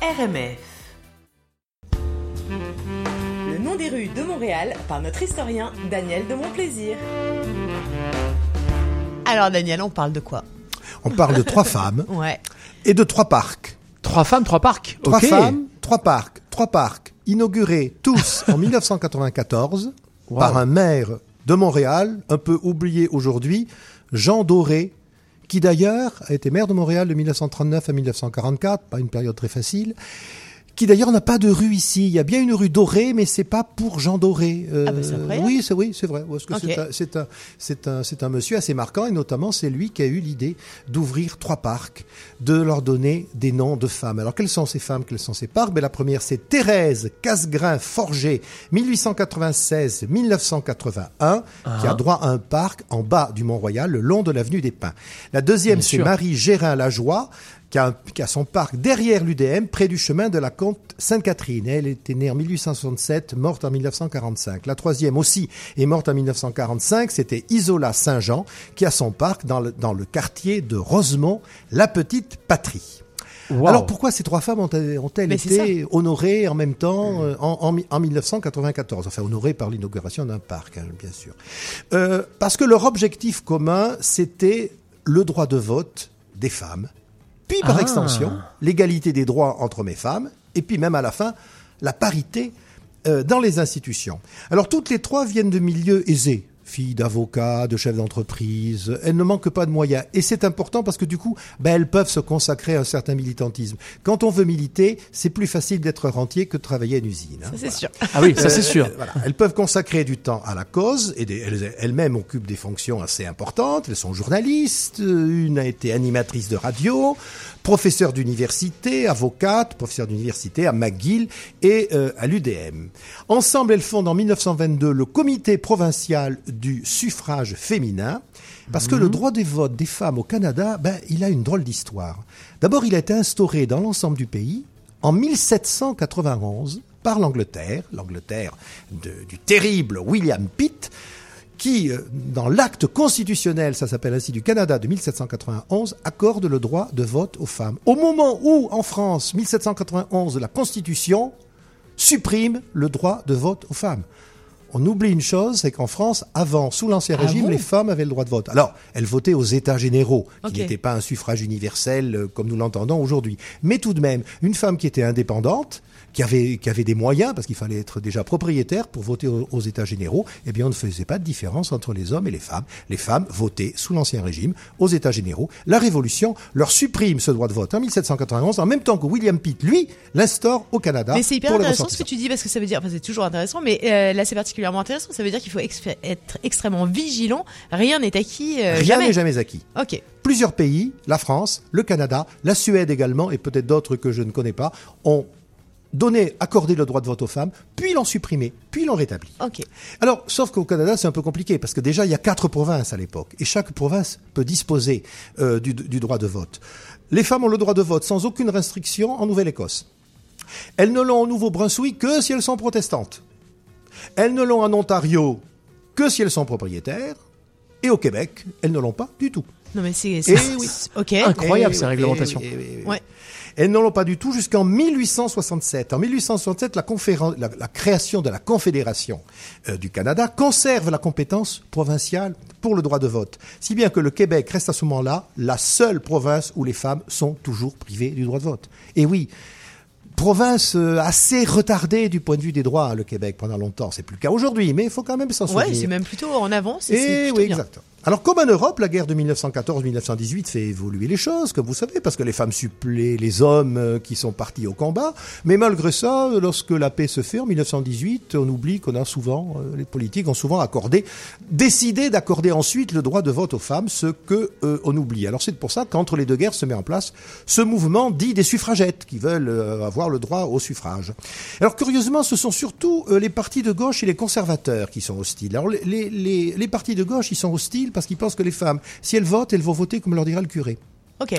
RMF. Le nom des rues de Montréal par notre historien Daniel de Montplaisir. Alors Daniel, on parle de quoi? On parle de trois femmes Ouais. et de trois parcs. Trois femmes, trois parcs. Trois femmes, trois parcs, trois parcs inaugurés tous en 1994 Wow. par un maire de Montréal, un peu oublié aujourd'hui, Jean Doré, qui d'ailleurs a été maire de Montréal de 1939 à 1944, pas une période très facile. Qui d'ailleurs n'a pas de rue ici. Il y a bien une rue Doré, mais c'est pas pour Jean Doré. Euh, Ah bah, c'est vrai oui, c'est oui, c'est vrai. Parce que Ok. c'est un- c'est un, c'est un, c'est un monsieur assez marquant et notamment c'est lui qui a eu l'idée d'ouvrir trois parcs, de leur donner des noms de femmes. Alors quelles sont ces femmes, quels sont ces parcs? Ben, La première c'est Thérèse Casgrain Forger, 1896-1981, qui a droit à un parc en bas du Mont-Royal, le long de l'avenue des Pins. La deuxième c'est. Marie Gérin Lajoie, qui a, un- qui a son parc derrière l'UDM, près du chemin de la Comte Sainte-Catherine. Elle était née en 1867, morte en 1945. La troisième aussi est morte en 1945, c'était Isola Saint-Jean, qui a son parc dans le, dans le quartier de Rosemont, la petite patrie. Wow. Alors pourquoi ces trois femmes ont-elles, été honorées en même temps euh, en, en 1994 Enfin honorées par l'inauguration d'un parc, hein, bien sûr. Euh, parce que leur objectif commun, c'était le droit de vote des femmes, puis par Ah. extension, l'égalité des droits entre hommes et femmes, et puis même à la fin, la parité euh, dans les institutions. Alors toutes les trois viennent de milieux aisés. Filles d'avocats, de chefs d'entreprise, elles ne manquent pas de moyens. Et c'est important parce que du coup, ben, elles peuvent se consacrer à un certain militantisme. Quand on veut militer, c'est plus facile d'être rentier que de travailler à une usine. hein. Ça c'est sûr. Ah oui, ça c'est Euh, sûr. euh, voilà. Elles peuvent consacrer du temps à la cause et des- elles- elles-mêmes occupent des fonctions assez importantes. Elles sont journalistes, euh, une a été animatrice de radio, professeure d'université, avocate, professeure d'université à McGill et euh, à l'UDM. Ensemble, elles fondent en 1922 le comité provincial du suffrage féminin. Parce que le droit des votes des femmes au Canada, ben, il a une drôle d'histoire. D'abord, il a été instauré dans l'ensemble du pays en 1791 par l'Angleterre, l'Angleterre du terrible William Pitt, qui, euh, dans l'acte constitutionnel, ça s'appelle ainsi, du Canada de 1791, accorde le droit de vote aux femmes. Au moment où, en France, 1791, la Constitution supprime le droit de vote aux femmes. On oublie une chose, c'est qu'en France, avant, sous l'Ancien Ah Régime, bon les femmes avaient le droit de vote. Alors, elles votaient aux États généraux, qui Ok. n'étaient pas un suffrage universel euh, comme nous l'entendons aujourd'hui. Mais tout de même, une femme qui était indépendante, qui avait des moyens, parce qu'il fallait être déjà propriétaire pour voter aux, aux États généraux, eh bien, on ne faisait pas de différence entre les hommes et les femmes. Les femmes votaient sous l'Ancien Régime, aux États généraux. La Révolution leur supprime ce droit de vote en 1791, en même temps que William Pitt, lui, l'instaure au Canada. Mais c'est hyper intéressant ce que tu dis parce que ça veut dire, enfin c'est toujours intéressant, mais euh, là c'est particulièrement intéressant. Ça veut dire qu'il faut être extrêmement vigilant. Rien n'est acquis. euh, Rien n'est jamais acquis. Ok. Plusieurs pays, la France, le Canada, la Suède également, et peut-être d'autres que je ne connais pas, ont donné, accordé le droit de vote aux femmes, puis l'ont supprimé, puis l'ont rétabli. Ok. Alors, sauf qu'au Canada, c'est un peu compliqué, parce que déjà, il y a quatre provinces à l'époque, et chaque province peut disposer euh, du, du droit de vote. Les femmes ont le droit de vote sans aucune restriction en Nouvelle-Écosse. Elles ne l'ont au Nouveau-Brunswick que si elles sont protestantes. Elles ne l'ont en Ontario que si elles sont propriétaires. Et au Québec, elles ne l'ont pas du tout. Non mais c'est. Oui. Incroyable ces réglementations. oui, oui, oui. Ouais. Elles ne l'ont pas du tout jusqu'en 1867. En 1867, la, conféren- la- la création de la Confédération euh, du Canada conserve la compétence provinciale pour le droit de vote. Si bien que le Québec reste à ce moment-là la seule province où les femmes sont toujours privées du droit de vote. Et oui, province euh, assez retardée du point de vue des droits, le Québec, pendant longtemps. C'est plus le cas aujourd'hui, mais il faut quand même s'en souvenir. Ouais, c'est même plutôt en avance. et plutôt oui, bien. exact. Alors, comme en Europe, la guerre de 1914-1918 fait évoluer les choses, comme vous savez, parce que les femmes suppléent les hommes euh, qui sont partis au combat. Mais malgré ça, lorsque la paix se fait en 1918, on oublie qu'on a souvent, euh, les politiques ont souvent accordé, décidé d'accorder ensuite le droit de vote aux femmes, ce que euh, on oublie. Alors c'est pour ça qu'entre les deux guerres se met en place ce mouvement dit des suffragettes, qui veulent avoir le droit au suffrage. Alors curieusement, ce sont surtout les partis de gauche et les conservateurs qui sont hostiles. Alors les partis de gauche, ils sont hostiles parce qu'ils pensent que les femmes, si elles votent, elles vont voter comme leur dira le curé. Ok.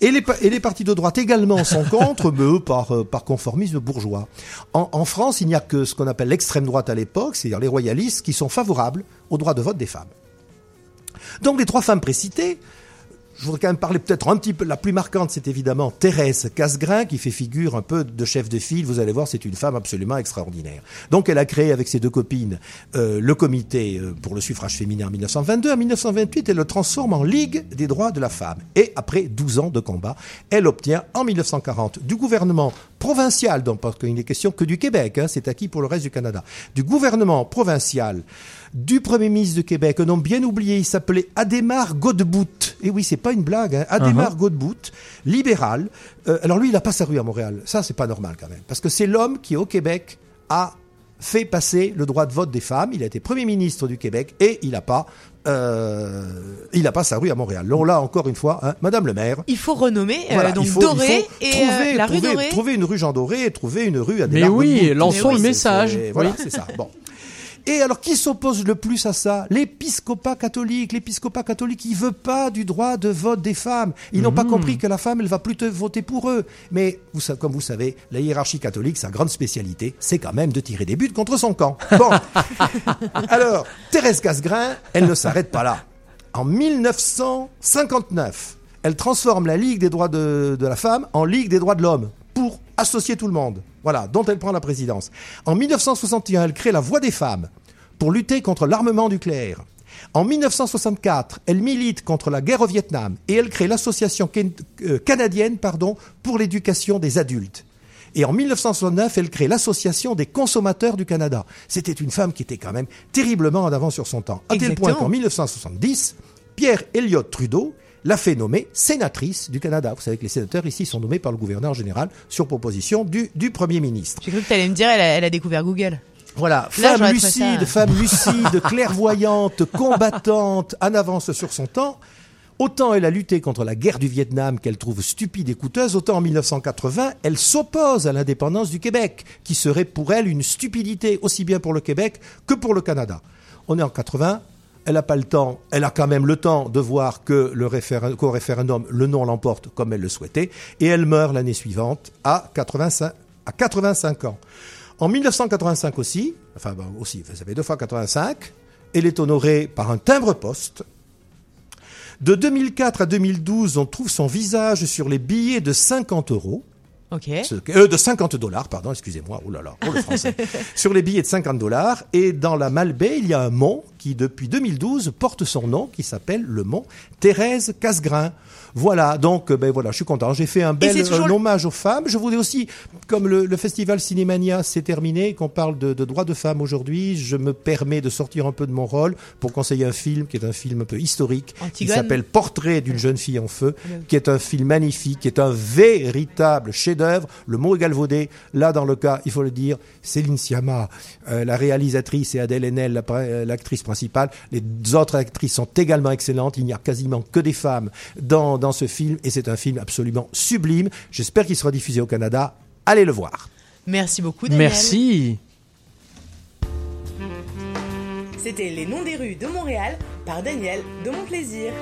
Et les, pa- et les partis de droite également sont contre, mais eux par, euh, par conformisme bourgeois. En, en France, il n'y a que ce qu'on appelle l'extrême droite à l'époque, c'est-à-dire les royalistes, qui sont favorables au droit de vote des femmes. Donc les trois femmes précitées, je voudrais quand même parler peut-être un petit peu. La plus marquante, c'est évidemment Thérèse Casgrain, qui fait figure un peu de chef de file. Vous allez voir, c'est une femme absolument extraordinaire. Donc, elle a créé avec ses deux copines euh, le comité euh, pour le suffrage féminin en 1922. En 1928, elle le transforme en Ligue des droits de la femme. Et après 12 ans de combat, elle obtient en 1940 du gouvernement provincial, donc parce qu'il n'est question que du Québec, hein, c'est acquis pour le reste du Canada, du gouvernement provincial du Premier ministre de Québec, un nom bien oublié, il s'appelait Adémar Godbout. Et oui, c'est pas une blague, hein. Adémar Godbout, libéral. Euh, alors lui, il a pas sa rue à Montréal. Ça, c'est pas normal quand même. Parce que c'est l'homme qui, au Québec, a fait passer le droit de vote des femmes. Il a été Premier ministre du Québec et il n'a pas, euh, il a pas sa rue à Montréal. Là, là encore une fois, hein, Madame le maire. Il faut renommer, euh, Voilà, donc il faut, Doré il faut et euh, trouver, la rue trouver- Doré. trouver une rue Jean Doré et trouver une rue à Mais oui, lançons le message. Voilà, Oui. c'est ça. Bon. Et alors, qui s'oppose le plus à ça? L'épiscopat catholique. L'épiscopat catholique, il veut pas du droit de vote des femmes. Ils n'ont pas compris que la femme, elle va plutôt voter pour eux. Mais, vous, comme vous savez, la hiérarchie catholique, sa grande spécialité, c'est quand même de tirer des buts contre son camp. Bon. alors, Thérèse Casgrain, elle ne s'arrête pas là. En 1959, elle transforme la Ligue des droits de, de la femme en Ligue des droits de l'homme pour associer tout le monde. Voilà, dont elle prend la présidence. En 1961, elle crée la Voix des femmes pour lutter contre l'armement nucléaire. En 1964, elle milite contre la guerre au Vietnam et elle crée l'association euh, canadienne pardon, pour l'éducation des adultes. Et en 1969, elle crée l'Association des consommateurs du Canada. C'était une femme qui était quand même terriblement en avance sur son temps. À tel point qu'en 1970, Pierre Elliott Trudeau l'a fait nommer sénatrice du Canada. Vous savez que les sénateurs ici sont nommés par le gouverneur général sur proposition du, du Premier ministre. J'ai cru que tu allais me dire, elle a, elle a découvert Google. Voilà, Là, femme lucide, femme lucide, clairvoyante, combattante, en avance sur son temps. Autant elle a lutté contre la guerre du Vietnam qu'elle trouve stupide et coûteuse, autant en 1980, elle s'oppose à l'indépendance du Québec, qui serait pour elle une stupidité aussi bien pour le Québec que pour le Canada. On est en 80, elle n'a pas le temps, elle a quand même le temps de voir que le référen- qu'au référendum, le non l'emporte comme elle le souhaitait, et elle meurt l'année suivante à 85, à 85 ans. En 1985 aussi, enfin bon, aussi, ça fait deux fois 85, elle est honorée par un timbre-poste. De 2004 à 2012, on trouve son visage sur les billets de 50 euros. Ok. Ce- euh, de 50 dollars, pardon, excusez-moi, oh là là, oh le français. sur les billets de 50 dollars. Et dans la Malbaie, il y a un mont qui, depuis 2012, porte son nom, qui s'appelle le mont Thérèse Casgrain. Voilà, donc, euh, ben voilà, je suis content. J'ai fait un bel toujours hommage aux femmes. Je voudrais aussi, comme le, le festival Cinémania s'est terminé, qu'on parle de, de droits de femmes aujourd'hui, je me permets de sortir un peu de mon rôle pour conseiller un film qui est un film un peu historique, qui s'appelle Portrait d'une jeune fille en feu, qui est un film magnifique, qui est un véritable chef-d'œuvre. Le mot est galvaudé. Là, dans le cas, il faut le dire, Céline Sciamma, euh, la réalisatrice, et Adèle Haenel, euh, l'actrice principale. Les autres actrices sont également excellentes. Il n'y a quasiment que des femmes dans, dans ce film, et c'est un film absolument sublime. J'espère qu'il sera diffusé au Canada. Allez le voir. Merci beaucoup, Daniel. Merci. C'était Les Noms des rues de Montréal par Daniel de Mon Plaisir.